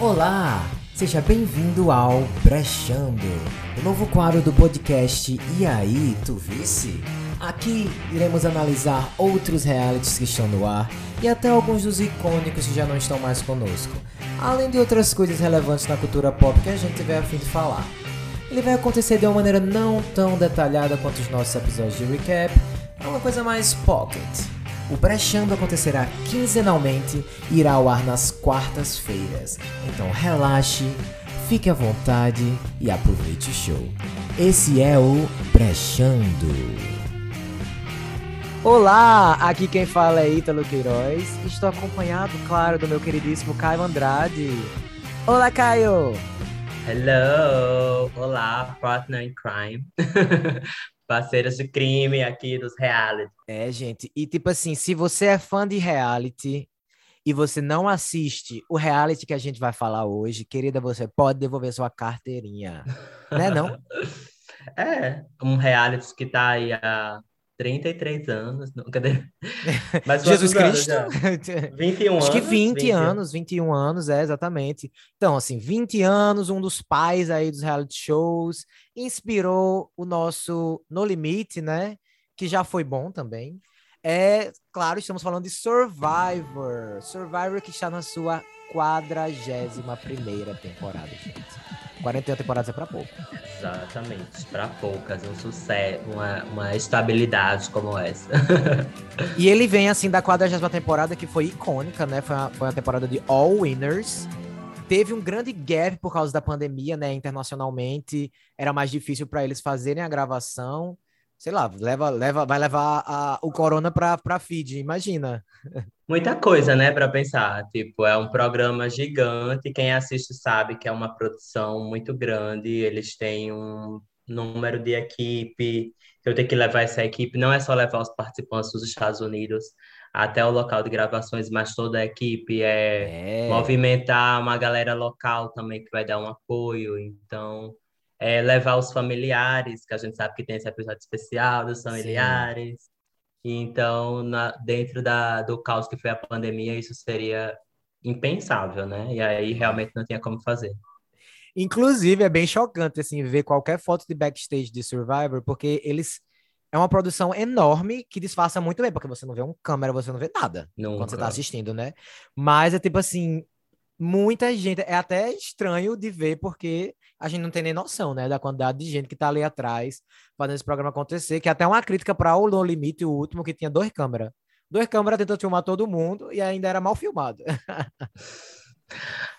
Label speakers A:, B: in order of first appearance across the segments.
A: Olá, seja bem-vindo ao Brechando, o novo quadro do podcast E aí, tu visse? Aqui iremos analisar outros realities que estão no ar e até alguns dos icônicos que já não estão mais conosco, além de outras coisas relevantes na cultura pop que a gente tiver a fim de falar. Ele vai acontecer de uma maneira não tão detalhada quanto os nossos episódios de recap, é uma coisa mais pocket. O Brechando acontecerá quinzenalmente e irá ao ar nas quartas-feiras. Então relaxe, fique à vontade e aproveite o show. Esse é o Brechando. Olá, aqui quem fala é Ítalo Queiroz. Estou acompanhado, claro, do meu queridíssimo Caio Andrade. Olá, Caio!
B: Hello! Olá, partner in crime. Parceiros de crime aqui dos reality.
A: É, gente, e tipo assim, se você é fã de reality e você não assiste o reality que a gente vai falar hoje, querida, você pode devolver sua carteirinha. né, não?
B: É, um reality que tá aí há 33 anos. Não, cadê?
A: Mas Jesus Cristo?
B: 21
A: Acho
B: anos.
A: que 20 20 anos, 21 anos, é, exatamente. Então, assim, 20 anos, um dos pais aí dos reality shows, inspirou o nosso No Limite, né? Que já foi bom também. É, claro, estamos falando de Survivor. Survivor que está na sua quadragésima primeira temporada, gente. 41 temporadas é para pouco.
B: Exatamente, para poucas, um sucesso, uma, uma estabilidade como essa.
A: e ele vem assim da 40 temporada que foi icônica, né? Foi uma, foi uma temporada de All Winners. Teve um grande gap por causa da pandemia, né? Internacionalmente, era mais difícil para eles fazerem a gravação sei lá, leva, leva, vai levar a, o corona para feed, imagina.
B: Muita coisa, né, para pensar. Tipo, é um programa gigante, quem assiste sabe que é uma produção muito grande, eles têm um número de equipe, eu tenho que levar essa equipe, não é só levar os participantes dos Estados Unidos até o local de gravações, mas toda a equipe é, é. movimentar uma galera local também que vai dar um apoio, então é, levar os familiares, que a gente sabe que tem esse episódio especial dos familiares. Sim. Então, na, dentro da, do caos que foi a pandemia, isso seria impensável, né? E aí realmente não tinha como fazer.
A: Inclusive, é bem chocante, assim, ver qualquer foto de backstage de Survivor, porque eles... É uma produção enorme que disfarça muito bem, porque você não vê um câmera, você não vê nada Nunca. quando você tá assistindo, né? Mas é tipo assim, muita gente. É até estranho de ver, porque a gente não tem nem noção, né, da quantidade de gente que tá ali atrás fazendo esse programa acontecer, que é até uma crítica para o No Limite, o último, que tinha dois câmeras. Dois câmeras tentou filmar todo mundo e ainda era mal filmado.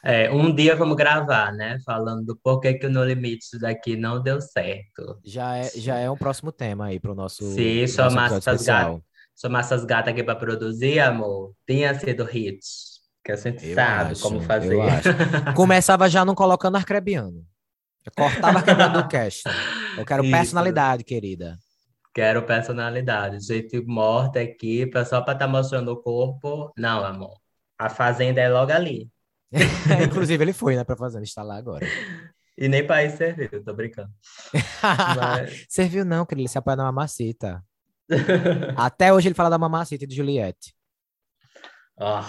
B: É, um dia vamos gravar, né? Falando do porquê que o No Limite isso daqui não deu certo.
A: Já é, já é um próximo tema aí para o nosso.
B: Gatas, chamar essas gatas aqui para produzir, amor, tinha sido hits. Que a gente eu sabe acho, como fazer.
A: Começava já não colocando arcrebiano. Eu cortava arcrebiano do cast. Eu quero Isso. personalidade, querida.
B: Quero personalidade. Gente morta aqui, só para estar tá mostrando o corpo. Não, amor. A fazenda é logo ali.
A: Inclusive, ele foi, né, pra fazenda, está lá agora.
B: E nem para isso serviu, tô brincando.
A: Mas... Serviu não, querido, ele se apoia na mamacita. Até hoje ele fala da mamacita de Juliette.
B: Oh.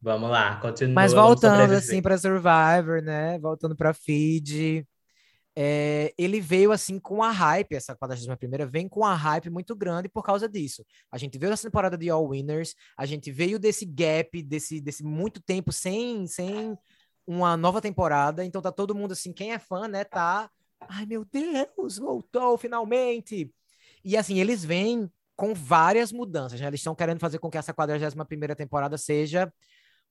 B: Vamos lá, continua.
A: Mas voltando assim para Survivor, né? Voltando para Feed. É, ele veio assim com a hype, essa 41 primeira vem com a hype muito grande por causa disso. A gente veio dessa temporada de All Winners, a gente veio desse gap, desse, desse muito tempo sem, sem uma nova temporada, então tá todo mundo assim, quem é fã, né, tá, ai meu Deus, voltou finalmente. E assim, eles vêm com várias mudanças, né? Eles estão querendo fazer com que essa 41 primeira temporada seja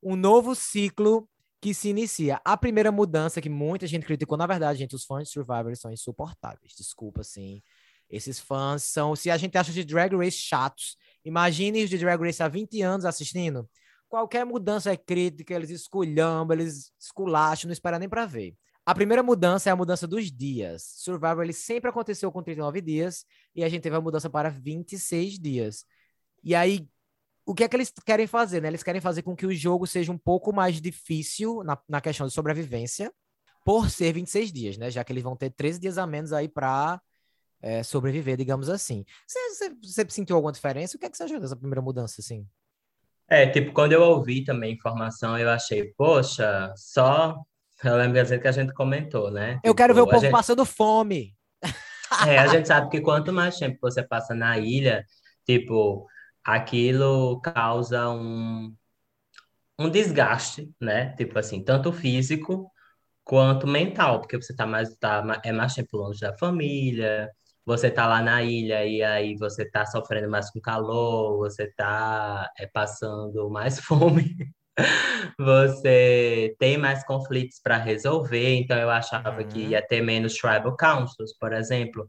A: um novo ciclo que se inicia. A primeira mudança que muita gente criticou, na verdade, gente, os fãs de Survivor são insuportáveis. Desculpa, assim. Esses fãs são. Se a gente acha de Drag Race chatos, imagine os de Drag Race há 20 anos assistindo. Qualquer mudança é crítica, eles esculhambam, eles esculacham, não espera nem para ver. A primeira mudança é a mudança dos dias. Survivor ele sempre aconteceu com 39 dias e a gente teve a mudança para 26 dias. E aí, o que é que eles querem fazer, né? Eles querem fazer com que o jogo seja um pouco mais difícil na, na questão de sobrevivência, por ser 26 dias, né? Já que eles vão ter 13 dias a menos aí para é, sobreviver, digamos assim. Você, sentiu alguma diferença? O que é que você achou dessa primeira mudança, assim?
B: É, tipo, quando eu ouvi também informação, eu achei, poxa, só. Eu lembro que a gente comentou, né?
A: Eu quero ver o
B: Tipo, a
A: povo
B: gente-
A: passando fome.
B: É, a gente sabe que quanto mais tempo você passa na ilha, tipo, aquilo causa um, um desgaste, né? Tipo assim, tanto físico quanto mental, porque você tá mais, tá, é mais tempo longe da família, você tá lá na ilha e aí você tá sofrendo mais com calor, você tá é, passando mais fome, você tem mais conflitos para resolver, então eu achava que
A: Uhum.
B: ia ter menos tribal councils, por exemplo.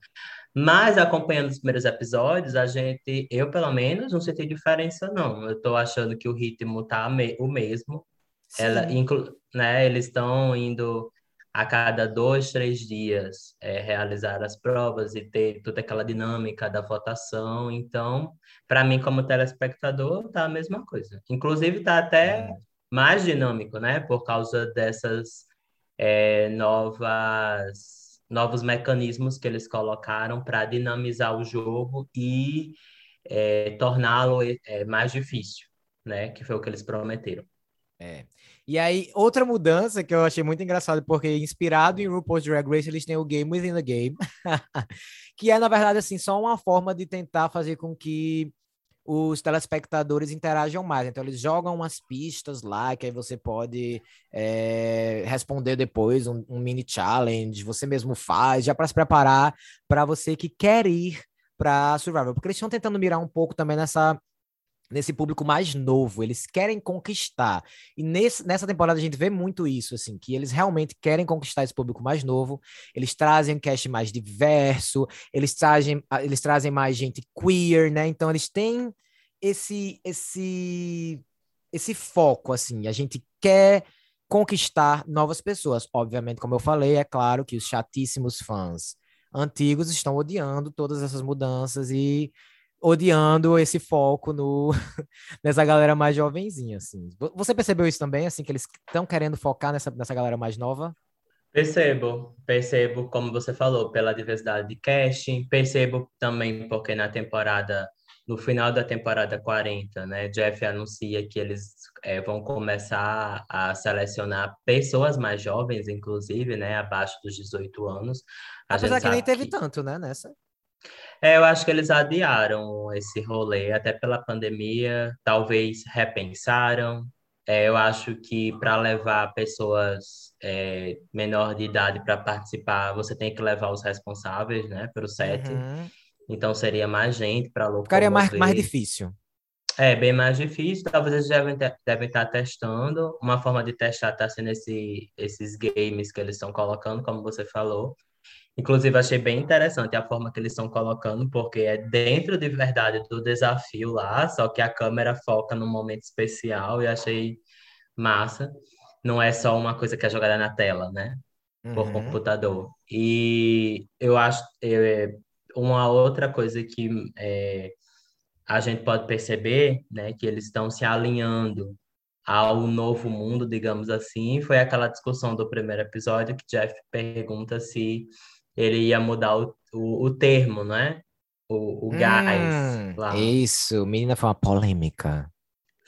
B: Mas acompanhando os primeiros episódios, a gente, eu pelo menos, não senti diferença, não. Eu tô achando que o ritmo tá me- o mesmo. Ela, inclu, né, eles estão indo a cada dois, três dias é, realizar as provas e ter toda aquela dinâmica da votação. Então, para mim, como telespectador, tá a mesma coisa. Inclusive, tá até
A: Uhum.
B: mais dinâmico, né? Por causa dessas é, novas, novos mecanismos que eles colocaram para dinamizar o jogo e é, torná-lo é, mais difícil, né? Que foi o que eles prometeram.
A: É. E aí, outra mudança que eu achei muito engraçado, porque inspirado em RuPaul's Drag Race, eles têm o Game Within the Game, que é, na verdade, assim, só uma forma de tentar fazer com que os telespectadores interajam mais. Então, eles jogam umas pistas lá, que aí você pode é, responder depois um, um mini challenge, você mesmo faz, já para se preparar para você que quer ir para Survival. Porque eles estão tentando mirar um pouco também nessa nesse público mais novo, eles querem conquistar. E nesse, nessa temporada a gente vê muito isso, assim, que eles realmente querem conquistar esse público mais novo, eles trazem um cast mais diverso, eles trazem, eles trazem mais gente queer, né? Então eles têm esse esse esse foco, assim, a gente quer conquistar novas pessoas. Obviamente, como eu falei, é claro que os chatíssimos fãs antigos estão odiando todas essas mudanças e odiando esse foco no nessa galera mais jovenzinha, assim. Você percebeu isso também, assim, que eles estão querendo focar nessa, nessa galera mais nova?
B: Percebo, percebo, como você falou, pela diversidade de casting, percebo também porque na temporada, no final da temporada 40, né, Jeff anuncia que eles é, vão começar a selecionar pessoas mais jovens, inclusive, né, abaixo dos 18 anos. A
A: Apesar que nem teve
B: que-
A: tanto, né, nessa.
B: É, eu acho que eles adiaram esse rolê, até pela pandemia, talvez repensaram. É, eu acho que para levar pessoas é, menor de idade para participar, você tem que levar os responsáveis, né, para o set.
A: Uhum.
B: Então seria mais gente para
A: Ficaria mais,
B: locomover.
A: mais difícil.
B: É bem mais difícil. Talvez eles devem, ter- devem estar testando. Uma forma de testar está sendo esse, esses games que eles estão colocando, como você falou. Inclusive, achei bem interessante a forma que eles estão colocando, porque é dentro de verdade do desafio lá, só que a câmera foca num momento especial e achei massa. Não é só uma coisa que é jogada na tela, né? Por
A: Uhum.
B: computador. E eu acho é, uma outra coisa que é, a gente pode perceber, né, que eles estão se alinhando ao novo mundo, digamos assim, foi aquela discussão do primeiro episódio que Jeff pergunta se ele ia mudar o, o, o termo, né? O, o gás
A: Hum,
B: lá.
A: isso, menina, foi uma polêmica.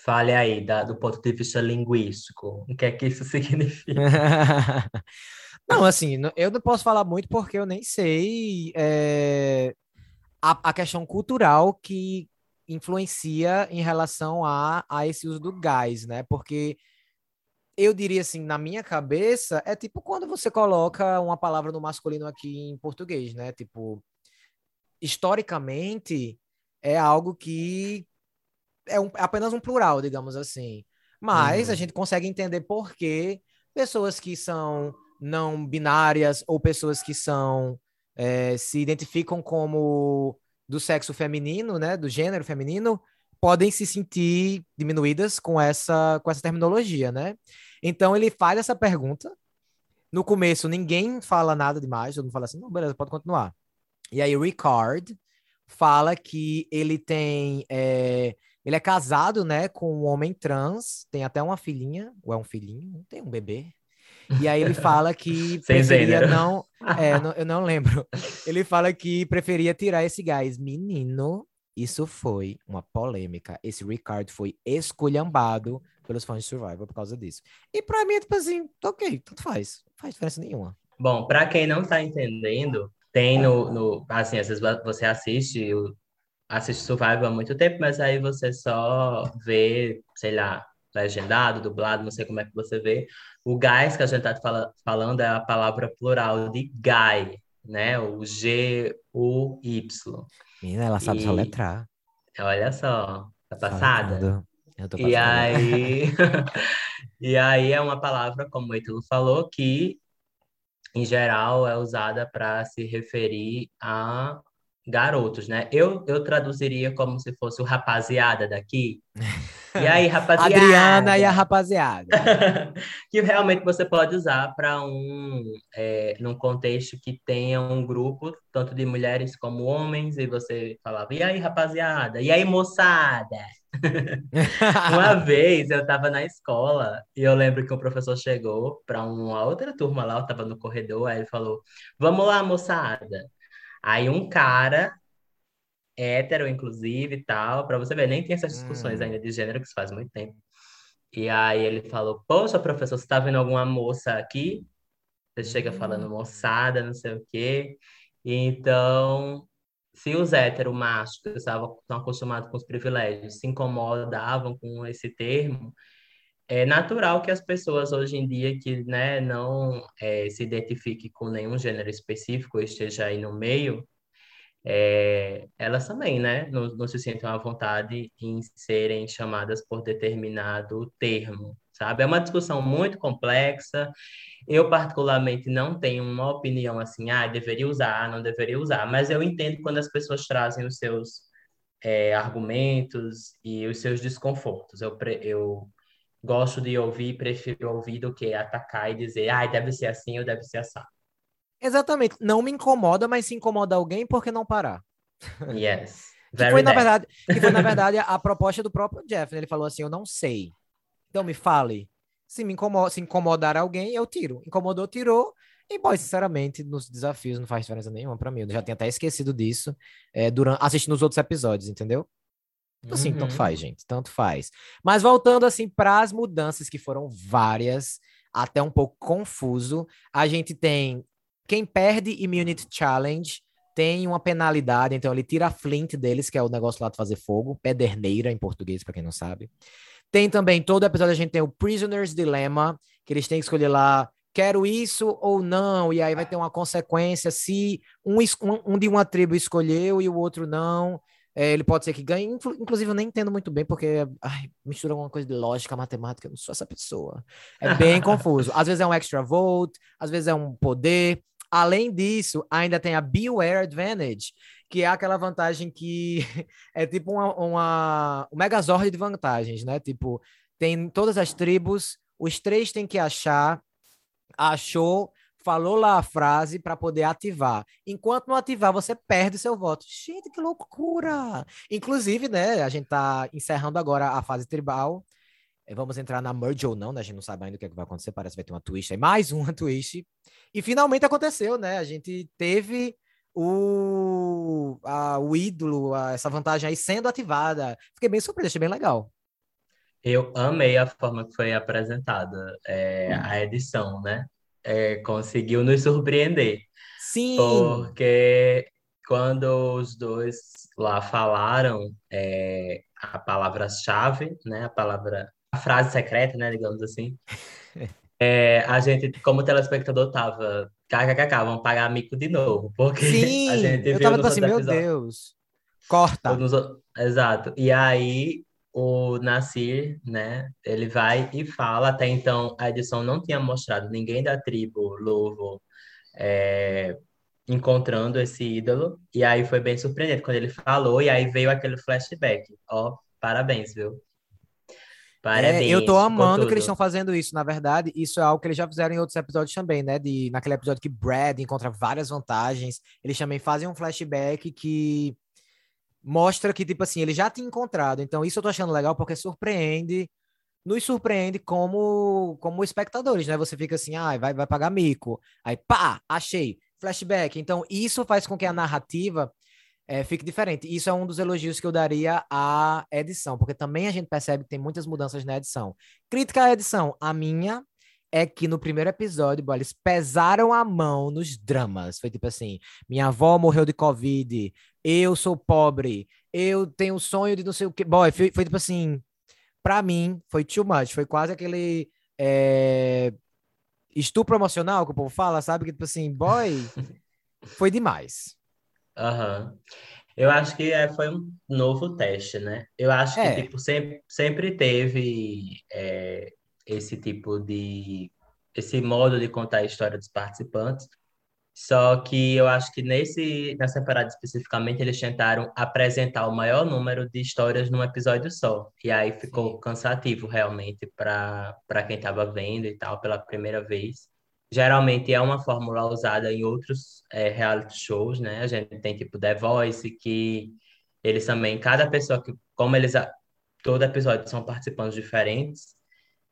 B: Fale aí, da, do ponto de vista linguístico, o que é que isso significa?
A: Não, assim, eu não posso falar muito porque eu nem sei é, a, a questão cultural que influencia em relação a, a esse uso do gás, né? Porque eu diria assim, na minha cabeça, é tipo quando você coloca uma palavra no masculino aqui em português, né? Tipo, historicamente, é algo que é um- apenas um plural, digamos assim. Mas a
B: Uhum.
A: gente consegue entender por que pessoas que são não binárias ou pessoas que são é, se identificam como do sexo feminino, né, do gênero feminino, podem se sentir diminuídas com essa com essa terminologia, né? Então ele faz essa pergunta. No começo ninguém fala nada demais, todo mundo fala assim, não, beleza, pode continuar. E aí o Ricard fala que ele tem é, ele é casado, né, com um homem trans, tem até uma filhinha, ou é um filhinho, tem um bebê. E aí ele fala que preferia não, é, não- eu não lembro. Ele fala que preferia tirar esse gás. Menino, isso foi uma polêmica. Esse Ricardo foi esculhambado pelos fãs de Survivor por causa disso. E pra mim, tipo assim, ok, tudo faz. Não faz diferença nenhuma.
B: Bom, pra quem não tá entendendo, tem no, no assim, às vezes você assiste, assiste Survivor há muito tempo, mas aí você só vê, sei lá, legendado, dublado, não sei como é que você vê. O gás que a gente tá fala, falando é a palavra plural de guy, né? O G-U-Y.
A: Menina, ela sabe e... soletrar.
B: Olha só, tá passada. E aí, e aí é uma palavra, como o Ítalo falou, que em geral é usada para se referir a garotos, né? Eu, eu traduziria como se fosse o rapaziada daqui. E aí, rapaziada?
A: Adriana e a rapaziada.
B: que realmente você pode usar para um é, num contexto que tenha um grupo tanto de mulheres como homens e você falava e aí, rapaziada? E aí, moçada? uma vez eu estava na escola e eu lembro que o professor chegou para uma outra turma lá, eu estava no corredor, aí ele falou: "Vamos lá, moçada". Aí um cara, hétero, inclusive, e tal, para você ver, nem tem essas discussões hum. ainda de gênero, que se faz muito tempo. E aí ele falou, poxa, professor, você tá vendo alguma moça aqui? Você chega falando moçada, não sei o quê. Então, se os héteros machos, que estavam acostumados com os privilégios, se incomodavam com esse termo, é natural que as pessoas hoje em dia que né, não é, se identifiquem com nenhum gênero específico, esteja aí no meio, é, elas também né, não, não se sentem à vontade em serem chamadas por determinado termo, sabe? É uma discussão muito complexa. Eu, particularmente, não tenho uma opinião assim, ah, deveria usar, não deveria usar, mas eu entendo quando as pessoas trazem os seus é, argumentos e os seus desconfortos. Eu, eu gosto de ouvir, prefiro ouvir do que atacar e dizer, ah, deve ser assim ou deve ser assim.
A: Exatamente. Não me incomoda, mas se incomoda alguém, por que não parar?
B: Yes.
A: que foi, na verdade, que foi, na verdade, a proposta do próprio Jeff. Ele falou assim: eu não sei. Então me fale. Se me incomoda, se incomodar alguém, eu tiro. Incomodou, tirou. E, boy, sinceramente, nos desafios não faz diferença nenhuma para mim. Eu já tinha até esquecido disso é, durante, assistindo os outros episódios, entendeu? Então, assim, uhum. tanto faz, gente, tanto faz. Mas voltando, assim, para as mudanças, que foram várias, até um pouco confuso, a gente tem quem perde Immunity Challenge tem uma penalidade, então ele tira a flint deles, que é o negócio lá de fazer fogo, pederneira em português, para quem não sabe. Tem também, todo episódio a gente tem o Prisoner's Dilemma, que eles têm que escolher lá, quero isso ou não, e aí vai ter uma consequência se um, um, de uma tribo escolheu e o outro não. É, ele pode ser que ganhe. Inclusive, eu nem entendo muito bem, porque ai, mistura alguma coisa de lógica, matemática. Eu não sou essa pessoa. É bem confuso. Às vezes é um extra vote, às vezes é um poder. Além disso, ainda tem a Beware Advantage, que é aquela vantagem que é tipo uma, uma um megazord de vantagens, né? Tipo, tem todas as tribos, os três têm que achar, achou, falou lá a frase para poder ativar. Enquanto não ativar, você perde seu voto. Gente, que loucura! Inclusive, né, a gente tá encerrando agora a fase tribal. É, vamos entrar na merge ou não, né? A gente não sabe ainda o que, é que vai acontecer. Parece que vai ter uma twist aí, mais uma twist. E finalmente aconteceu, né? A gente teve o, a, o ídolo, a, essa vantagem aí sendo ativada. Fiquei bem surpreso, achei bem legal.
B: Eu amei a forma que foi apresentada é, a edição, né? é, conseguiu nos surpreender.
A: Sim!
B: Porque quando os dois lá falaram é, a palavra-chave, né? A palavra, frase secreta, né? Digamos assim. É, a gente, como telespectador, tava kkkk, vamos pagar mico de novo, porque
A: Sim,
B: a gente
A: eu tava tipo assim, meu Deus, corta.
B: Nos... Exato. E aí o Nasir, né, ele vai e fala, até então a edição não tinha mostrado ninguém da tribo Lovo é, encontrando esse ídolo, e aí foi bem surpreendente quando ele falou, e aí veio aquele flashback. Ó, parabéns, viu?
A: Parabéns. É, eu tô amando que eles estão fazendo isso, na verdade, isso é algo que eles já fizeram em outros episódios também, né, de, naquele episódio que Brad encontra várias vantagens, eles também fazem um flashback que mostra que, tipo assim, ele já tinha encontrado. Então, isso eu tô achando legal porque surpreende, nos surpreende como, como espectadores, né? Você fica assim, ah, vai, vai pagar mico. Aí, pá, achei, flashback. Então, isso faz com que a narrativa é, fique diferente. Isso é um dos elogios que eu daria à edição, porque também a gente percebe que tem muitas mudanças na edição. Crítica à edição, a minha é que no primeiro episódio, boy, eles pesaram a mão nos dramas. Foi tipo assim: minha avó morreu de Covid, eu sou pobre, eu tenho o sonho de não sei o que. Boy, foi, foi tipo assim: pra mim, foi too much. Foi quase aquele é, estupro emocional que o povo fala, sabe? Que tipo assim, boy, foi demais.
B: Aham. Eu acho que é, foi um novo teste, né? Eu acho que,
A: É,
B: tipo, sempre, sempre teve é, esse tipo de... Esse modo de contar a história dos participantes. Só que eu acho que nesse, nessa temporada especificamente, eles tentaram apresentar o maior número de histórias num episódio só. E aí ficou cansativo, realmente, para para quem estava vendo e tal, pela primeira vez. Geralmente é uma fórmula usada em outros é, reality shows, né? A gente tem tipo The Voice, que eles também, cada pessoa que, como eles, todo episódio são participantes diferentes,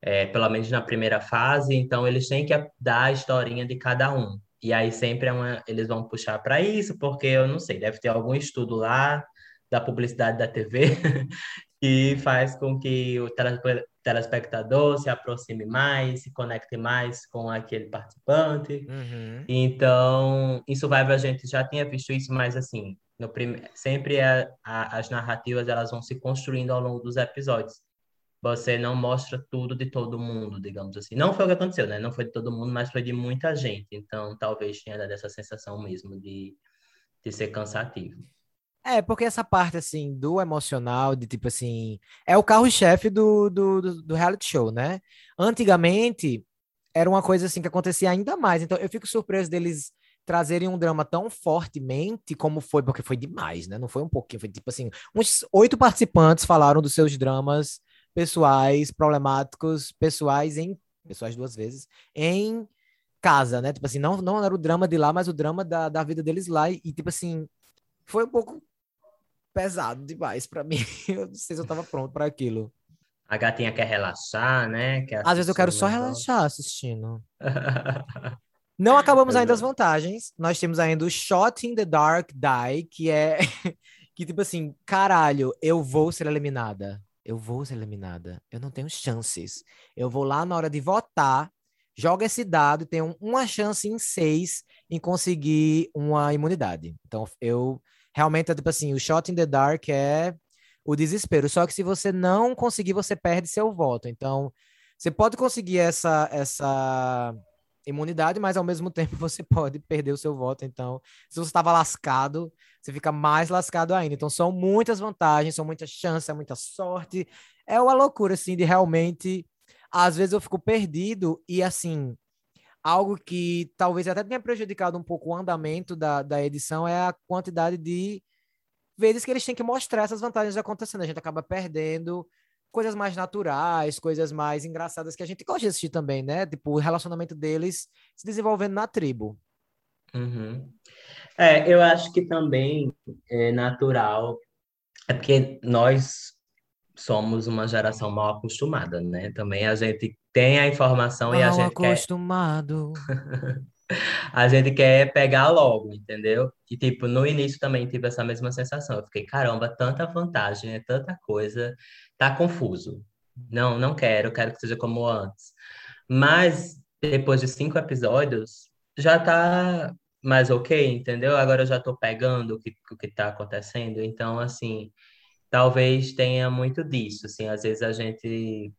B: é, pelo menos na primeira fase, então eles têm que dar a historinha de cada um. E aí sempre é uma, eles vão puxar para isso, porque eu não sei, deve ter algum estudo lá da publicidade da TV que faz com que o telespectador se aproxime mais, se conecte mais com aquele participante.
A: uhum,
B: Então, em Survivor a gente já tinha visto isso, mas assim, no prime... sempre a- a- as narrativas elas vão se construindo ao longo dos episódios. Você não mostra tudo de todo mundo, digamos assim. Não foi o que aconteceu, né? Não foi de todo mundo, mas foi de muita gente. Então, talvez tenha dado essa sensação mesmo de, de ser cansativo.
A: É, porque essa parte, assim, do emocional, de tipo assim, é o carro-chefe do, do, do, do reality show, né? Antigamente, era uma coisa assim que acontecia ainda mais. Então, eu fico surpreso deles trazerem um drama tão fortemente como foi, porque foi demais, né? Não foi um pouquinho, foi tipo assim, uns oito participantes falaram dos seus dramas pessoais, problemáticos, pessoais em, pessoais duas vezes, em casa, né? Tipo assim, não, não era o drama de lá, mas o drama da, da vida deles lá. E, tipo assim, foi um pouco pesado demais pra mim. Eu não sei se eu tava pronto pra aquilo.
B: A gatinha quer relaxar, né? Quer
A: Às vezes eu quero só relaxar assistindo. Não acabamos ainda as vantagens. Nós temos ainda o Shot in the Dark Die, que é que tipo assim, caralho, eu vou ser eliminada. Eu vou ser eliminada. Eu não tenho chances. Eu vou lá na hora de votar, joga esse dado e tenho uma chance em seis em conseguir uma imunidade. Então, eu realmente, é tipo assim, o Shot in the Dark é o desespero. Só que se você não conseguir, você perde seu voto. Então, você pode conseguir essa, essa imunidade, mas ao mesmo tempo você pode perder o seu voto. Então, se você estava lascado, você fica mais lascado ainda. Então, são muitas vantagens, são muitas chances, é muita sorte. É uma loucura, assim, de realmente. Às vezes eu fico perdido e, assim, algo que talvez até tenha prejudicado um pouco o andamento da, da edição é a quantidade de vezes que eles têm que mostrar essas vantagens acontecendo. A gente acaba perdendo coisas mais naturais, coisas mais engraçadas que a gente gosta de assistir também, né? Tipo, o relacionamento deles se desenvolvendo na tribo.
B: Uhum. É, eu acho que também é natural, é porque nós somos uma geração mal acostumada, né? Também a gente tem a informação e a
A: Mal
B: gente quer,
A: acostumado.
B: a gente quer pegar logo, entendeu? E tipo, no início também tive essa mesma sensação. Eu fiquei, caramba, tanta vantagem, é tanta coisa, tá confuso. Não, não quero, quero que seja como antes. Mas depois de cinco episódios, já tá mais ok, entendeu? Agora eu já tô pegando o que, o que tá acontecendo. Então, assim, talvez tenha muito disso, assim, às vezes a gente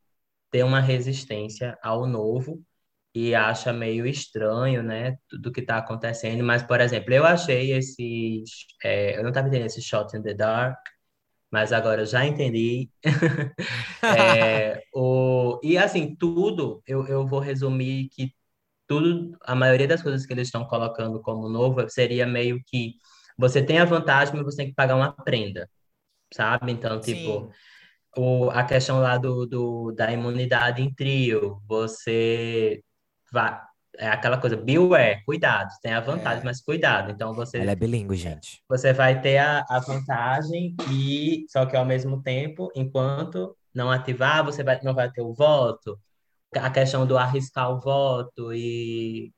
B: tem uma resistência ao novo e acha meio estranho, né, tudo que está acontecendo. Mas, por exemplo, eu achei esse, é, eu não estava entendendo esse Shot in the Dark, mas agora eu já entendi. É, o, e assim, tudo, eu, eu vou resumir que tudo, a maioria das coisas que eles estão colocando como novo seria meio que você tem a vantagem, mas você tem que pagar uma prenda, sabe? Então, tipo,
A: Sim.
B: O, a questão lá do, do, da imunidade em trio, você vai, é aquela coisa, beware, cuidado, tem a vantagem,
A: É.
B: mas cuidado. Então,
A: Ela
B: você,
A: é bilíngue, gente.
B: você vai ter a, a vantagem e, só que ao mesmo tempo, enquanto não ativar, você vai, não vai ter o voto. A questão do arriscar o voto e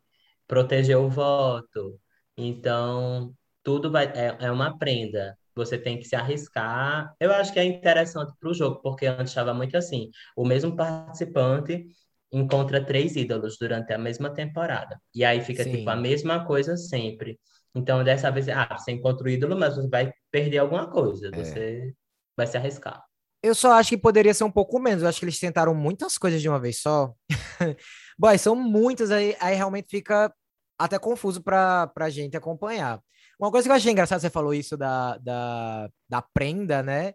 B: proteger o voto. Então, tudo vai, é, é uma prenda. Você tem que se arriscar. Eu acho que é interessante para o jogo, porque antes estava muito assim: o mesmo participante encontra três ídolos durante a mesma temporada. E aí fica
A: Sim.
B: tipo a mesma coisa sempre. Então, dessa vez, ah, você encontra o ídolo, mas você vai perder alguma coisa.
A: É.
B: Você vai se arriscar.
A: Eu só acho que poderia ser um pouco menos. Eu acho que eles tentaram muitas coisas de uma vez só. Boy, são muitas, aí, aí realmente fica até confuso para pra gente acompanhar. Uma coisa que eu achei engraçada, você falou isso da, da, da prenda, né?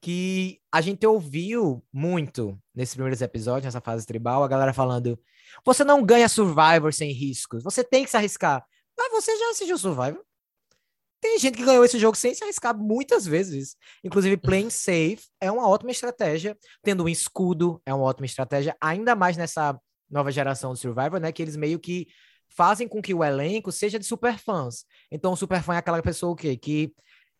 A: Que a gente ouviu muito nesses primeiros episódios, nessa fase tribal, a galera falando: você não ganha Survivor sem riscos, você tem que se arriscar. Mas você já assistiu Survivor? Tem gente que ganhou esse jogo sem se arriscar muitas vezes. Inclusive, playing safe é uma ótima estratégia. Tendo um escudo é uma ótima estratégia, ainda mais nessa nova geração de Survivor, né? Que eles meio que fazem com que o elenco seja de super fãs. Então, o super fã é aquela pessoa o quê? Que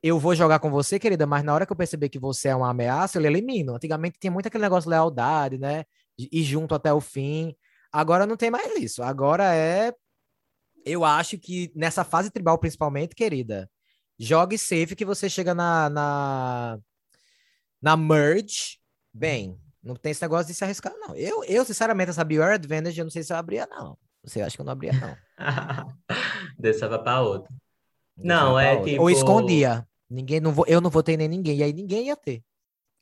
A: eu vou jogar com você, querida, mas na hora que eu perceber que você é uma ameaça, eu lhe elimino. Antigamente tinha muito aquele negócio de lealdade, né? De ir junto até o fim. Agora não tem mais isso. Agora é. Eu acho que nessa fase tribal, principalmente, querida, jogue safe que você chega na, na, na merge. Bem, não tem esse negócio de se arriscar, não. Eu, eu sinceramente, essa Your Advantage, eu não sei se eu abria, não. Você acha que eu não abria, não.
B: Deixava para outra.
A: Deixava
B: Não, é
A: outra.
B: tipo.
A: Ou escondia. Ninguém, não, eu não votei nem ninguém, e aí ninguém ia ter.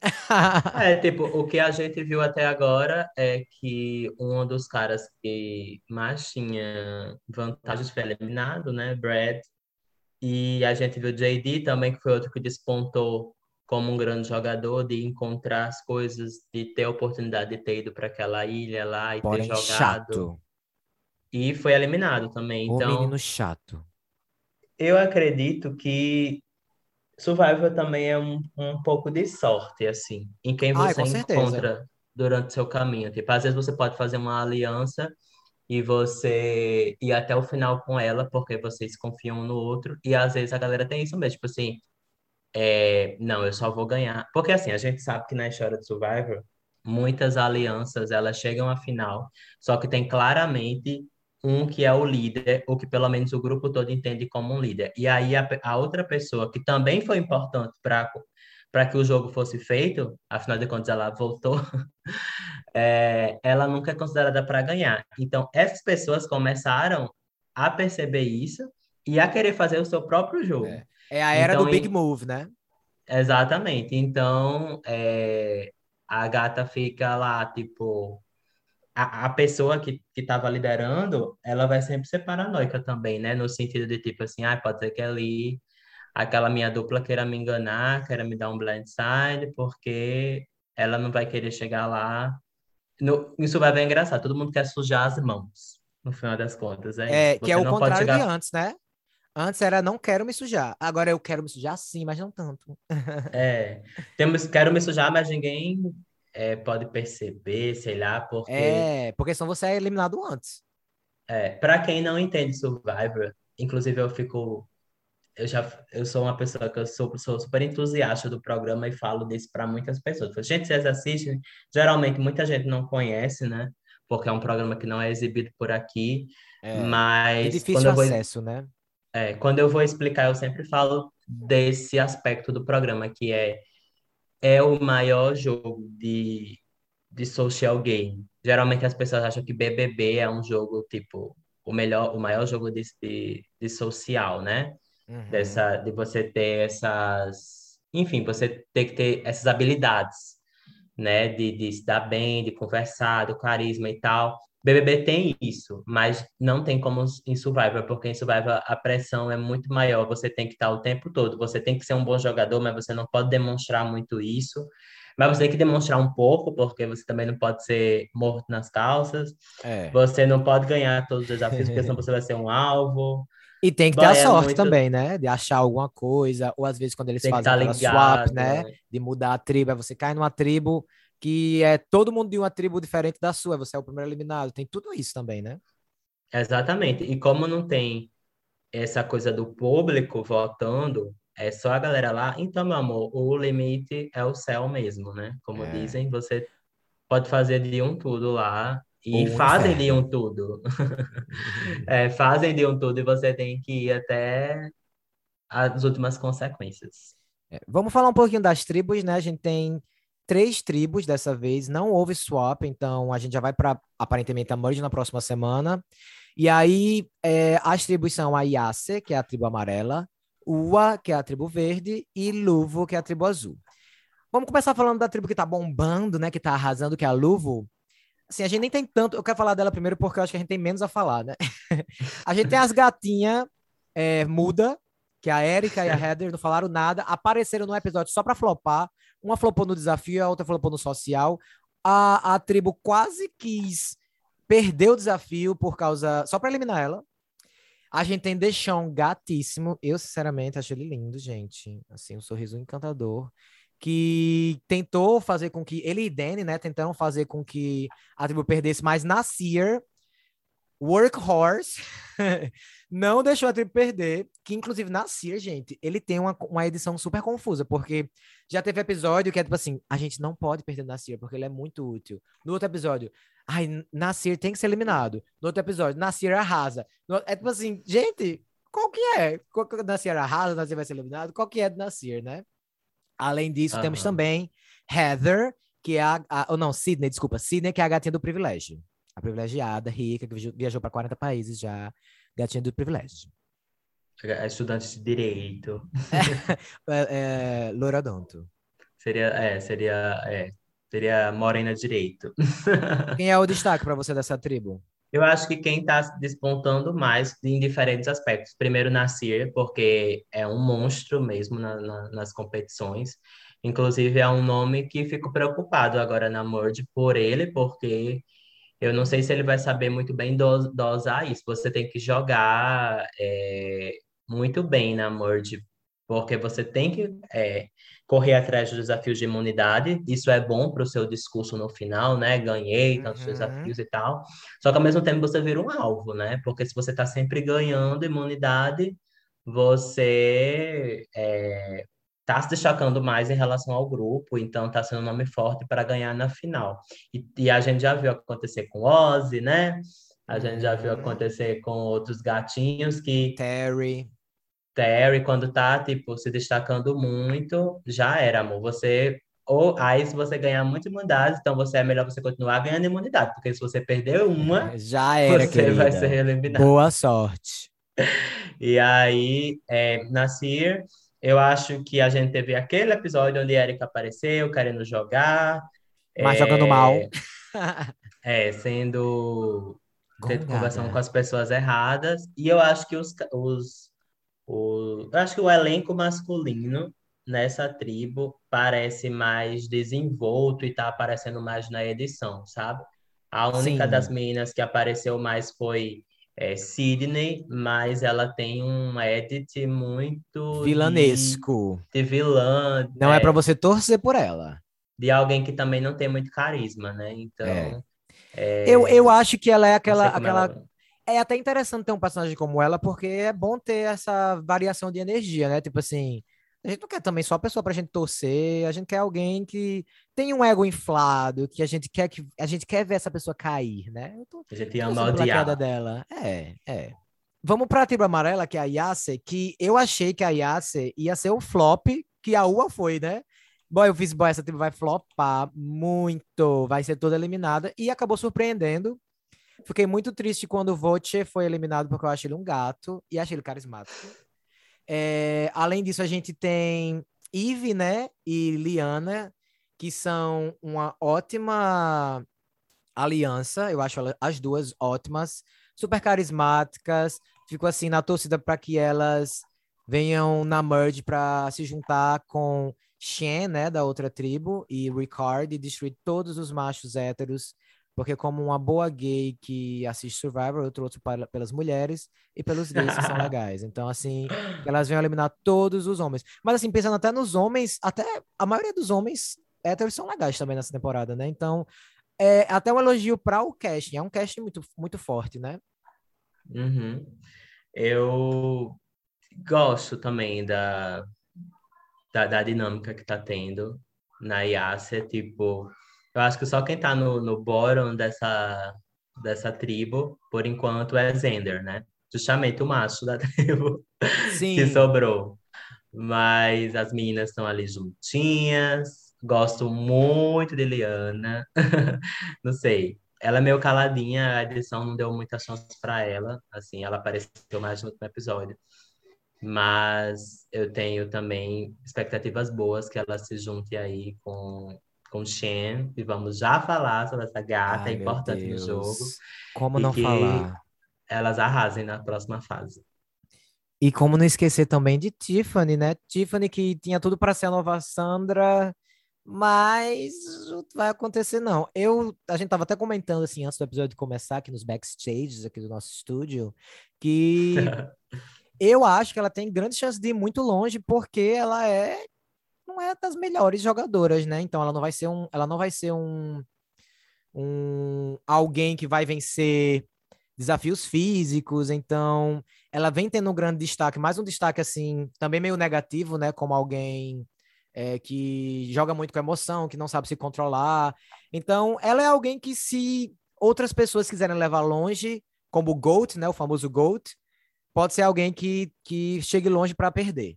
B: É, tipo, o que a gente viu até agora é que um dos caras que mais tinha vantagens foi eliminado, né? Brad. E a gente viu o JD também, que foi outro que despontou como um grande jogador, de encontrar as coisas, de ter a oportunidade de ter ido para aquela ilha lá e ter
A: Porém,
B: jogado.
A: chato.
B: E foi eliminado também.
A: O
B: Então,
A: menino chato.
B: eu acredito que Survivor também é um, um pouco de sorte, assim, em quem
A: Ai,
B: você
A: com certeza.
B: encontra durante seu caminho. Tipo, às vezes você pode fazer uma aliança e você ir até o final com ela, porque vocês confiam um no outro, e às vezes a galera tem isso mesmo, tipo assim, é, não, eu só vou ganhar. Porque assim, a gente sabe que na história de Survivor, muitas alianças, elas chegam à final, só que tem claramente um que é o líder, ou que pelo menos o grupo todo entende como um líder. E aí a, a outra pessoa, que também foi importante para para que o jogo fosse feito, afinal de contas ela voltou, é, ela nunca é considerada para ganhar. Então, essas pessoas começaram a perceber isso e a querer fazer o seu próprio jogo.
A: É. É a era
B: Então,
A: do Big Move, né?
B: Exatamente. Então, é, a gata fica lá, tipo, a, a pessoa que, que tava liderando, ela vai sempre ser paranoica também, né? No sentido de, tipo assim, ah, pode ser que ali aquela minha dupla queira me enganar, queira me dar um blindside, porque ela não vai querer chegar lá. No, isso vai ver engraçado, todo mundo quer sujar as mãos, no final das contas, é
A: É,
B: isso.
A: que é o contrário de
B: chegar
A: antes, né? Antes era não quero me sujar. Agora eu quero me sujar sim, mas não tanto.
B: É, temos, quero me sujar, mas ninguém é, pode perceber, sei lá, porque
A: É, porque senão você é eliminado antes.
B: é, para quem não entende Survivor, inclusive eu fico, eu já, eu sou uma pessoa que eu sou, sou super entusiasta do programa e falo disso para muitas pessoas. Falo, Gente, vocês assistem, geralmente muita gente não conhece, né? Porque é um programa que não é exibido por aqui,
A: É,
B: mas
A: difícil
B: quando eu vou
A: acesso, né?
B: É, quando eu vou explicar, eu sempre falo desse aspecto do programa, que é, é o maior jogo de, de social game. Geralmente as pessoas acham que BBB é um jogo, tipo, o melhor, o maior jogo de, de, de social, né?
A: Uhum.
B: Dessa, de você ter essas... Enfim, você ter que ter essas habilidades, né? De, de se dar bem, de conversar, do carisma e tal. BBB tem isso, mas não tem como em Survivor, porque em Survivor a pressão é muito maior. Você tem que estar o tempo todo. Você tem que ser um bom jogador, mas você não pode demonstrar muito isso. Mas você tem que demonstrar um pouco, porque você também não pode ser morto nas calças.
A: É.
B: Você não pode ganhar todos os desafios, porque senão você vai ser um alvo.
A: E tem que ter a
B: é
A: sorte
B: muito-
A: também, né? De achar alguma coisa, ou às vezes quando eles
B: Tem
A: fazem aquela
B: ligado.
A: swap, né? De mudar a tribo, aí você cai numa tribo que é todo mundo de uma tribo diferente da sua, você é o primeiro eliminado. Tem tudo isso também, né?
B: Exatamente. E como não tem essa coisa do público votando, é só a galera lá. Então, meu amor, o limite é o céu mesmo, né? Como
A: É.
B: dizem, você pode fazer de um tudo lá. E
A: Ou
B: fazem de
A: inferno.
B: um tudo. É, fazem de um tudo e você tem que ir até as últimas consequências.
A: É, vamos falar um pouquinho das tribos, né? A gente tem três tribos dessa vez, não houve swap, então a gente já vai para aparentemente a merge na próxima semana. E aí é, as tribos são a Yase, que é a tribo amarela, Ua, que é a tribo verde, e Luvo, que é a tribo azul. Vamos começar falando da tribo que tá bombando, né? Que tá arrasando, que é a Luvo. Assim, a gente nem tem tanto. Eu quero falar dela primeiro porque eu acho que a gente tem menos a falar, né? a gente tem as gatinhas é, muda, que a Erika e a Heather não falaram nada, apareceram no episódio só pra flopar. Uma flopou no desafio, a outra flopou no social. A, a tribo quase quis perder o desafio por causa. Só pra eliminar ela. A gente tem Deixão gatíssimo. Eu, sinceramente, acho ele lindo, gente. Assim, um sorriso encantador. Que tentou fazer com que. Ele e Danny, né? Tentaram fazer com que a tribo perdesse, mas Nasir, workhorse, não deixou a tribo perder. Que, inclusive, Nasir, gente, ele tem uma, uma edição super confusa, porque já teve episódio que é tipo assim: a gente não pode perder Nasir, porque ele é muito útil. No outro episódio, Ai, Nasir tem que ser eliminado. No outro episódio, Nasir arrasa. No, é tipo assim, gente, qual que é? Qual que é Nasir arrasa, Nasir vai ser eliminado? Qual que é do Nasir, né? Além disso, uhum. temos também Heather, que é a, a. Ou não, Sidney, desculpa. Sidney, que é a gatinha do privilégio. A privilegiada, rica, que viajou para 40 países já. Gatinha do privilégio.
B: É estudante de direito.
A: é, é, Louradonto.
B: Seria, é, seria, é, Seria Morena Direito.
A: Quem é o destaque para você dessa tribo?
B: Eu acho que quem está despontando mais em diferentes aspectos. Primeiro, Nasir, porque é um monstro mesmo na, na, nas competições. Inclusive, é um nome que fico preocupado agora na Merge por ele, porque eu não sei se ele vai saber muito bem dosar isso. Você tem que jogar é, muito bem na Merge, porque você tem que é, correr atrás dos desafios de imunidade. Isso é bom para o seu discurso no final, né? Ganhei tantos uhum. desafios e tal. Só que ao mesmo tempo você vira um alvo, né? Porque se você está sempre ganhando imunidade, você é, tá se destacando mais em relação ao grupo, então está sendo um nome forte para ganhar na final. E, e, a gente já viu acontecer com Ozzy, né? A gente já viu uhum. acontecer com outros gatinhos que.
A: Terry.
B: Terry, quando tá, tipo, se destacando muito, já era, amor. Você. Ou aí, se você ganhar muita imunidade, então você é melhor você continuar ganhando imunidade, porque se você perder uma,
A: já era,
B: você querida. vai ser eliminado.
A: Boa sorte.
B: E aí, é, Nasir, eu acho que a gente teve aquele episódio onde Erika apareceu querendo jogar.
A: Mas é, jogando mal.
B: É, sendo. Conversando com as pessoas erradas. E eu acho que os, os o, eu acho que o elenco masculino nessa tribo parece mais desenvolto e está aparecendo mais na edição, sabe? A única Sim. das meninas que apareceu mais foi é, Sidney, mas ela tem um edit muito
A: vilanesco.
B: De, de vilã.
A: Não é, é para você torcer por ela.
B: De alguém que também não tem muito carisma, né? Então. É.
A: É, eu, eu acho que ela é aquela, aquela, ela é até interessante ter um personagem como ela, porque é bom ter essa variação de energia, né? Tipo assim, a gente não quer também só a pessoa pra gente torcer, a gente quer alguém que tem um ego inflado, que a gente quer que a gente quer ver essa pessoa cair, né?
B: Tô, a gente ama odiar.
A: dela. É, é. Vamos pra tribo amarela, que é a Yase, que eu achei que a Yase ia ser o flop que a Ua foi, né? Bom, eu fiz, bom, essa tribo vai flopar muito, vai ser toda eliminada, e acabou surpreendendo. Fiquei muito triste quando o Voce foi eliminado, porque eu achei ele um gato e achei ele carismático. É, além disso, a gente tem Eve, né, e Liana, que são uma ótima aliança. Eu acho as duas ótimas, super carismáticas. Fico assim na torcida para que elas venham na merge para se juntar com Shen, né, da outra tribo, e Ricard e destruir todos os machos héteros porque como uma boa gay que assiste Survivor, eu trouxe para, pelas mulheres e pelos gays que são legais. Então, assim, elas vêm eliminar todos os homens. Mas, assim, pensando até nos homens, até a maioria dos homens héteros são legais também nessa temporada, né? Então, é até um elogio para o casting. É um casting muito, muito forte, né?
B: Uhum. Eu gosto também da, da, da dinâmica que tá tendo na Yasser, tipo eu acho que só quem tá no, no bottom dessa, dessa tribo, por enquanto, é Zender, né? Justamente o macho da tribo
A: Sim.
B: que sobrou. Mas as meninas estão ali juntinhas. Gosto muito de Liana. Não sei. Ela é meio caladinha, a edição não deu muita chance para ela. Assim, ela apareceu mais no último episódio. Mas eu tenho também expectativas boas que ela se junte aí com com Shen e vamos já falar sobre essa gata Ai, importante no jogo.
A: Como não falar?
B: Elas arrasem na próxima fase.
A: E como não esquecer também de Tiffany, né? Tiffany que tinha tudo para ser a nova Sandra, mas vai acontecer não. Eu, a gente tava até comentando assim antes do episódio começar aqui nos backstages aqui do nosso estúdio, que eu acho que ela tem grande chance de ir muito longe porque ela é não é das melhores jogadoras, né? Então ela não vai ser um, ela não vai ser um um alguém que vai vencer desafios físicos, então ela vem tendo um grande destaque, mais um destaque assim, também meio negativo, né? Como alguém é, que joga muito com emoção, que não sabe se controlar. Então, ela é alguém que, se outras pessoas quiserem levar longe, como o GOAT, né? O famoso GOAT, pode ser alguém que, que chegue longe para perder.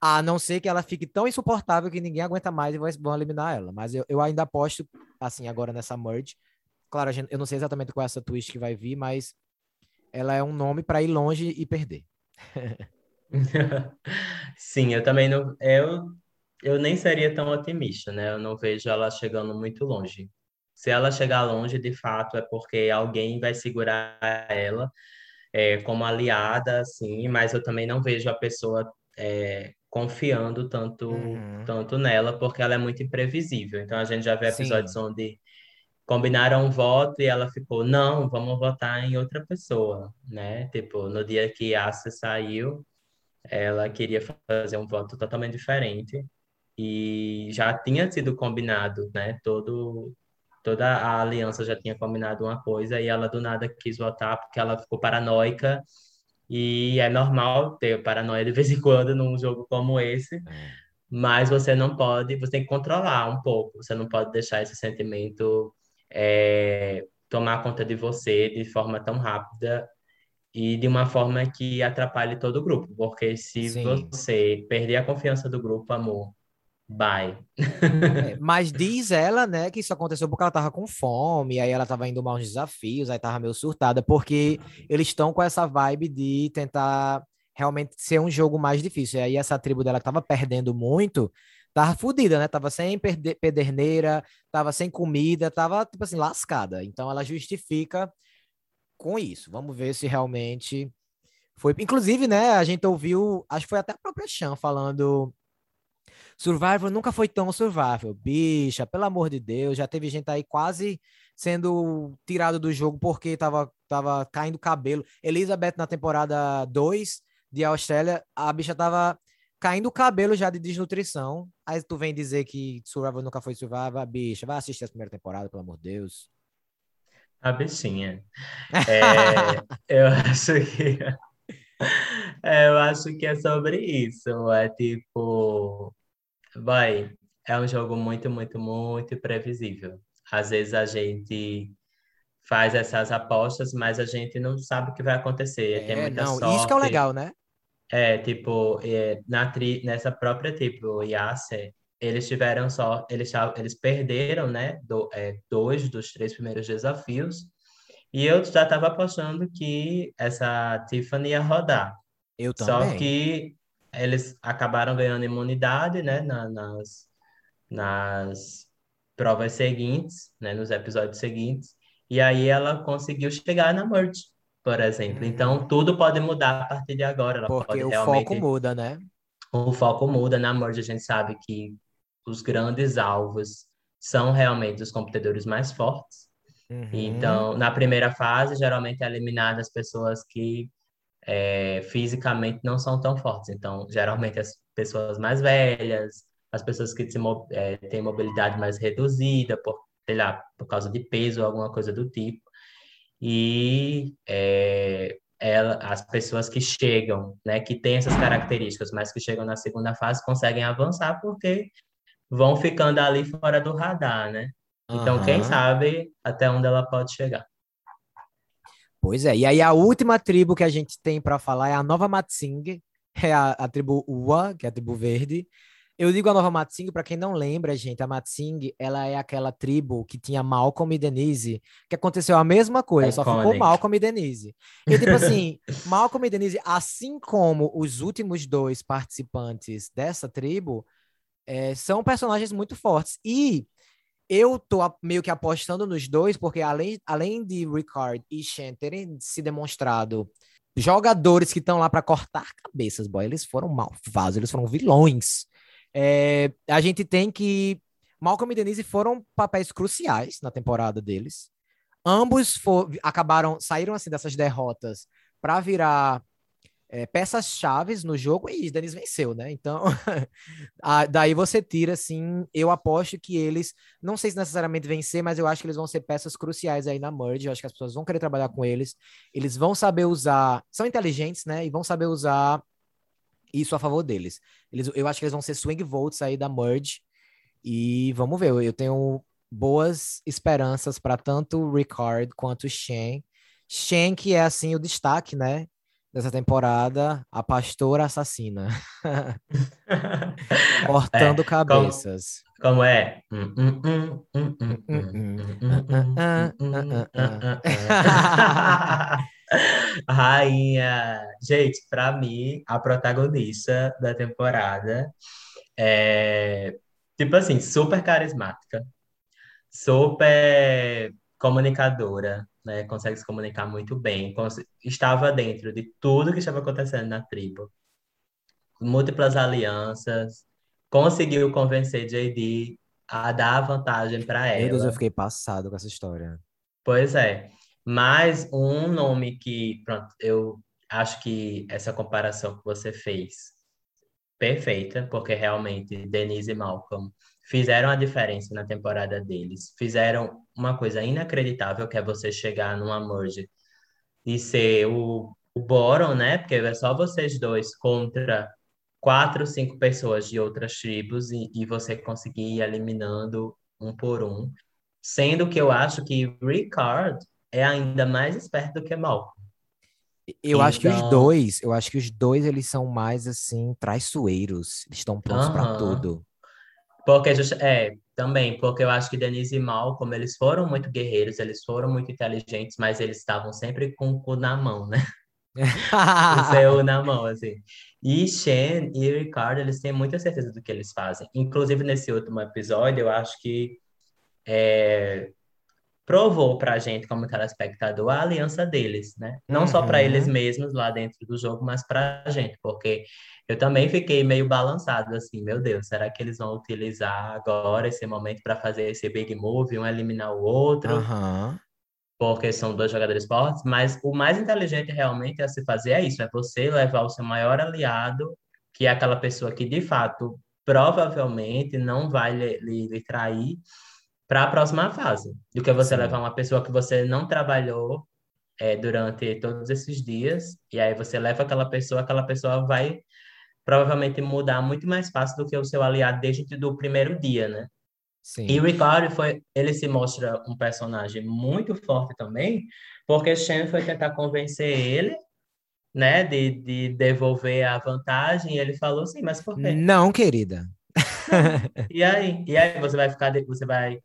A: A não ser que ela fique tão insuportável que ninguém aguenta mais e vão eliminar ela. Mas eu, eu ainda aposto, assim, agora nessa merge. Claro, gente, eu não sei exatamente qual é essa twist que vai vir, mas ela é um nome para ir longe e perder.
B: Sim, eu também não. Eu, eu nem seria tão otimista, né? Eu não vejo ela chegando muito longe. Se ela chegar longe, de fato, é porque alguém vai segurar ela é, como aliada, assim, mas eu também não vejo a pessoa é, confiando tanto, uhum. tanto nela, porque ela é muito imprevisível. Então a gente já vê episódios Sim. onde combinaram um voto e ela ficou, não, vamos votar em outra pessoa, né? Tipo, no dia que a Asa saiu, ela queria fazer um voto totalmente diferente e já tinha sido combinado, né? Todo, toda a aliança já tinha combinado uma coisa e ela do nada quis votar porque ela ficou paranoica e é normal ter paranoia de vez em quando num jogo como esse, é. mas você não pode, você tem que controlar um pouco, você não pode deixar esse sentimento é, tomar conta de você de forma tão rápida e de uma forma que atrapalhe todo o grupo, porque se Sim. você perder a confiança do grupo, amor, bye.
A: É, mas diz ela, né, que isso aconteceu porque ela tava com fome, aí ela tava indo mal uns desafios, aí tava meio surtada, porque eles estão com essa vibe de tentar realmente ser um jogo mais difícil. E aí essa tribo dela que tava perdendo muito, tava fodida, né? Tava sem pederneira, tava sem comida, tava, tipo assim, lascada. Então ela justifica com isso. Vamos ver se realmente foi. Inclusive, né, a gente ouviu, acho que foi até a própria Chan falando. Survivor nunca foi tão survival. Bicha, pelo amor de Deus, já teve gente aí quase sendo tirado do jogo porque tava, tava caindo cabelo. Elizabeth na temporada 2 de Austrália, a bicha tava caindo o cabelo já de desnutrição. Aí tu vem dizer que Survivor nunca foi Survivor, bicha, vai assistir a primeira temporada, pelo amor de Deus.
B: A bichinha. É, eu acho que é, eu acho que é sobre isso. É tipo, vai, é um jogo muito, muito, muito previsível. Às vezes a gente faz essas apostas, mas a gente não sabe o que vai acontecer. É, Tem muita não, sorte.
A: Isso que é o legal, né?
B: É, tipo, é, na tri, nessa própria tipo, Yasser, eles tiveram só, eles, eles perderam, né, do, é, dois dos três primeiros desafios, e eu já estava apostando que essa Tiffany ia rodar.
A: Eu também.
B: Só que eles acabaram ganhando imunidade, né, na, nas, nas provas seguintes, né, nos episódios seguintes, e aí ela conseguiu chegar na Merge por exemplo. Então, tudo pode mudar a partir de agora. Ela
A: Porque
B: o
A: realmente... foco muda, né?
B: O foco muda. Na Merge, a gente sabe que os grandes alvos são realmente os competidores mais fortes. Uhum. Então, na primeira fase, geralmente é eliminada as pessoas que é, fisicamente não são tão fortes. Então, geralmente as pessoas mais velhas, as pessoas que é, têm mobilidade mais reduzida, por, sei lá, por causa de peso ou alguma coisa do tipo e é, ela, as pessoas que chegam, né, que têm essas características, mas que chegam na segunda fase conseguem avançar porque vão ficando ali fora do radar, né? Então, uhum. quem sabe até onde ela pode chegar.
A: Pois é, e aí a última tribo que a gente tem para falar é a Nova Matsing, é a, a tribo Ua, que é a tribo verde. Eu digo a nova Matsing, para quem não lembra, gente, a Matsing, ela é aquela tribo que tinha Malcolm e Denise, que aconteceu a mesma coisa, só ficou Malcolm e Denise. E tipo assim, Malcolm e Denise, assim como os últimos dois participantes dessa tribo, é, são personagens muito fortes. E eu tô meio que apostando nos dois, porque além, além de Ricard e Shen terem se demonstrado jogadores que estão lá para cortar cabeças, boy, eles foram malvados, eles foram vilões. É, a gente tem que. Malcolm e Denise foram papéis cruciais na temporada deles. Ambos for, acabaram, saíram assim dessas derrotas para virar é, peças chaves no jogo e Denise venceu, né? Então, a, daí você tira, assim, eu aposto que eles, não sei se necessariamente vencer, mas eu acho que eles vão ser peças cruciais aí na merge, eu acho que as pessoas vão querer trabalhar com eles, eles vão saber usar, são inteligentes, né? E vão saber usar isso a favor deles. Eles, eu acho que eles vão ser swing votes aí da merge. E vamos ver, eu, eu tenho boas esperanças para tanto o Ricard quanto o Shen. Shen, que é assim o destaque, né? Dessa temporada, a pastora assassina. Cortando é, cabeças.
B: Como, como é? Rainha. Gente, para mim, a protagonista da temporada é, tipo assim, super carismática, super comunicadora, né? Consegue se comunicar muito bem. Estava dentro de tudo que estava acontecendo na tribo. Múltiplas alianças. Conseguiu convencer JD a dar vantagem para ela. Meu Deus,
A: eu fiquei passado com essa história.
B: Pois é. Mas um nome que, pronto, eu acho que essa comparação que você fez, perfeita, porque realmente Denise e Malcolm fizeram a diferença na temporada deles. Fizeram uma coisa inacreditável, que é você chegar numa merge e ser o, o Boron, né? Porque é só vocês dois contra quatro, cinco pessoas de outras tribos e, e você conseguir ir eliminando um por um. Sendo que eu acho que Ricard é ainda mais esperto do que Malcolm.
A: Eu então... acho que os então dois, eu acho que os dois eles são mais assim traiçoeiros, eles estão prontos uhum. para tudo.
B: Porque é, também, porque eu acho que Denise e Malcolm, eles foram muito guerreiros, eles foram muito inteligentes, mas eles estavam sempre com o cu na mão, né? o seu na mão, assim. E Shen e Ricardo, eles têm muita certeza do que eles fazem. Inclusive, nesse último episódio, eu acho que é, provou para a gente, como telespectador, a aliança deles, né? Não uhum. só para eles mesmos lá dentro do jogo, mas para a gente, porque eu também fiquei meio balançado assim, meu Deus, será que eles vão utilizar agora esse momento para fazer esse big move, um eliminar o outro?
A: Uhum.
B: Porque são dois jogadores fortes, mas o mais inteligente realmente a se fazer é isso, é você levar o seu maior aliado, que é aquela pessoa que de fato provavelmente não vai lhe, lhe, lhe trair, para a próxima fase, do que você Sim. levar uma pessoa que você não trabalhou é, durante todos esses dias, e aí você leva aquela pessoa, aquela pessoa vai provavelmente mudar muito mais fácil do que o seu aliado desde o primeiro dia, né?
A: Sim.
B: E o Ricardo foi, ele se mostra um personagem muito forte também, porque Shen foi tentar convencer ele, né, de, de devolver a vantagem, e ele falou assim, mas por quê?
A: Não, querida.
B: e aí? E aí você vai ficar, você vai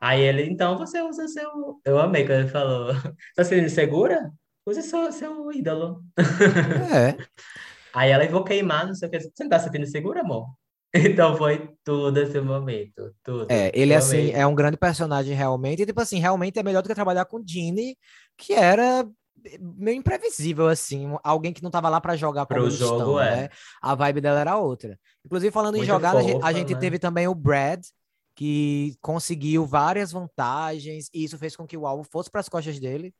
B: Aí ele, então você usa seu. Eu amei quando ele falou. Tá sendo segura? Use seu, seu ídolo.
A: É.
B: Aí ela, vou queimar, não sei o que. Você não tá sentindo segura, amor? Então foi tudo esse momento. Tudo.
A: É, ele assim é um grande personagem realmente. E, tipo assim, realmente é melhor do que trabalhar com Ginny, que era meio imprevisível, assim. Alguém que não tava lá para jogar como Pro jogo, estão, é. né? A vibe dela era outra. Inclusive, falando Muito em jogar, fofa, a gente, a gente né? teve também o Brad, que conseguiu várias vantagens, e isso fez com que o alvo fosse para as costas dele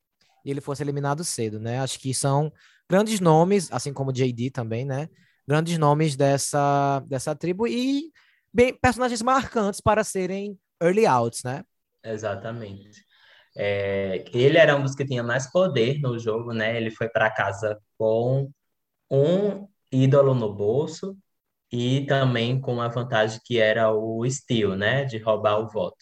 A: e ele fosse eliminado cedo, né? Acho que são grandes nomes, assim como JD também, né? Grandes nomes dessa, dessa tribo e bem, personagens marcantes para serem early outs, né?
B: Exatamente. É, ele era um dos que tinha mais poder no jogo, né? Ele foi para casa com um ídolo no bolso e também com a vantagem que era o steal, né, de roubar o voto.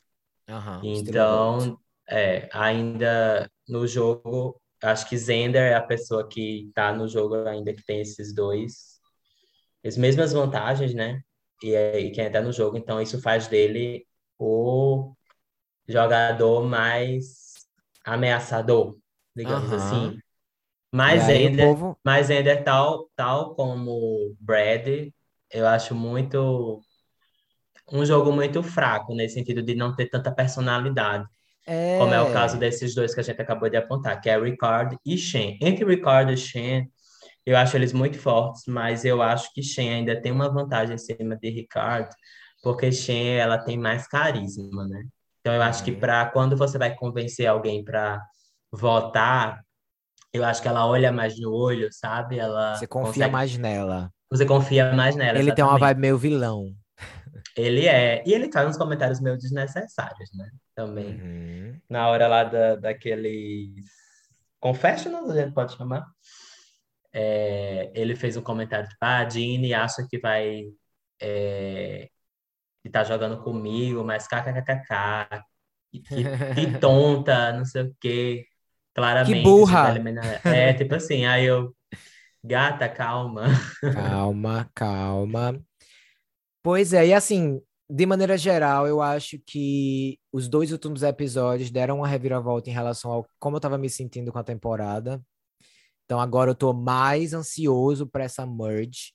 A: Uhum,
B: então, é, ainda no jogo, acho que Zender é a pessoa que está no jogo ainda que tem esses dois as mesmas vantagens, né? E, e quem está no jogo, então isso faz dele o jogador mais ameaçador, digamos
A: Aham.
B: assim. Mas
A: E
B: ainda,
A: povo.
B: mas ainda tal, tal como Brad, eu acho muito um jogo muito fraco nesse sentido de não ter tanta personalidade, como é o caso
A: É.
B: desses dois que a gente acabou de apontar, que é Ricard e Shen. Entre Ricard e Shen, eu acho eles muito fortes, mas eu acho que Shen ainda tem uma vantagem em cima de Ricard, porque Shen ela tem mais carisma, né? Então eu acho que
A: Uhum.
B: para quando você vai convencer alguém para votar, eu acho que ela olha mais no olho, sabe? Ela
A: Você confia
B: consegue,
A: mais nela.
B: Você confia mais nela,
A: Ele tem uma
B: exatamente.
A: vibe meio vilão.
B: Ele é, e ele faz uns comentários meio desnecessários, né? Também.
A: Uhum.
B: Na hora lá da, daqueles confessionals, a gente pode chamar. É, ele fez um comentário tipo, ah, a Jeanne acha que vai é, que tá jogando comigo, mas kkkk, que, que, que tonta, não sei o quê.
A: Que
B: Claramente, tá
A: burra!
B: eliminando. É, tipo assim, aí eu, gata, calma.
A: Calma, calma. Pois é, e assim, de maneira geral, eu acho que os dois últimos episódios deram uma reviravolta em relação ao como eu tava me sentindo com a temporada. Então agora eu tô mais ansioso para essa merge,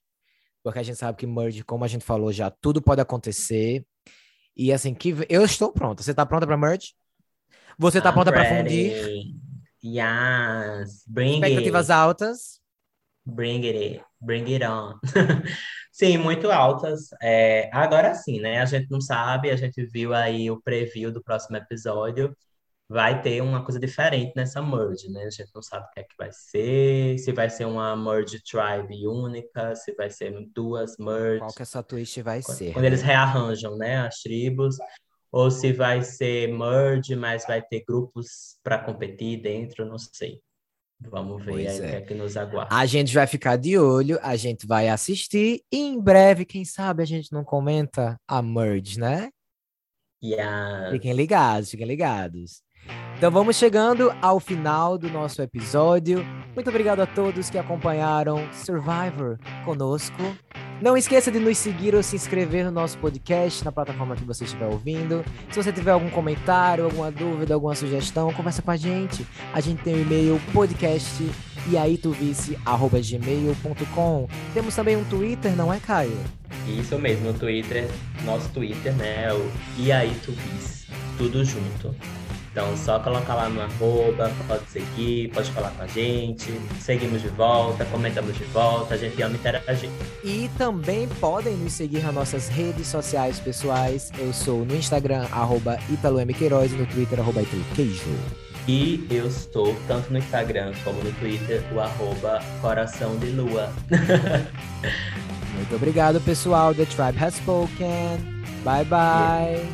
A: porque a gente sabe que merge, como a gente falou já, tudo pode acontecer. E assim, que eu estou pronta. Você tá pronta para merge? Você tá
B: I'm
A: pronta para fundir?
B: Yes, bring
A: Expectativas
B: it.
A: altas?
B: Bring it, bring it on. Sim, muito altas. É, agora sim, né? A gente não sabe, a gente viu aí o preview do próximo episódio. Vai ter uma coisa diferente nessa merge, né? A gente não sabe o que é que vai ser, se vai ser uma merge tribe única, se vai ser duas
A: Qual
B: merges,
A: que essa twist vai
B: quando
A: ser,
B: quando eles rearranjam, né, as tribos, ou se vai ser merge, mas vai ter grupos para competir dentro, não sei. Vamos ver
A: Pois
B: aí o que
A: é.
B: é que nos aguarda.
A: A gente vai ficar de olho, a gente vai assistir e em breve, quem sabe, a gente não comenta a merge, né? Fiquem ligados, fiquem ligados. Então vamos chegando ao final do nosso episódio. Muito obrigado a todos que acompanharam Survivor conosco. Não esqueça de nos seguir ou se inscrever no nosso podcast, na plataforma que você estiver ouvindo. Se você tiver algum comentário, alguma dúvida, alguma sugestão, conversa com a gente. A gente tem o e-mail podcast gmail.com. Temos também um Twitter, não é, Caio?
B: Isso mesmo, o Twitter, nosso Twitter, né? É o E bis, tudo junto. Então, só colocar lá no arroba, pode seguir, pode falar com a gente, seguimos de volta, comentamos de volta, a gente ama interagir.
A: E também podem nos seguir nas nossas redes sociais pessoais. Eu sou no Instagram, arroba ItaloMQueiroz e no Twitter, arroba ItaloQueijo.
B: E eu estou tanto no Instagram como no Twitter, o arroba coração de lua.
A: Muito obrigado, pessoal. The Tribe has spoken. Bye, bye.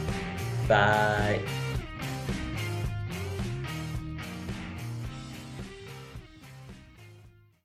B: Bye!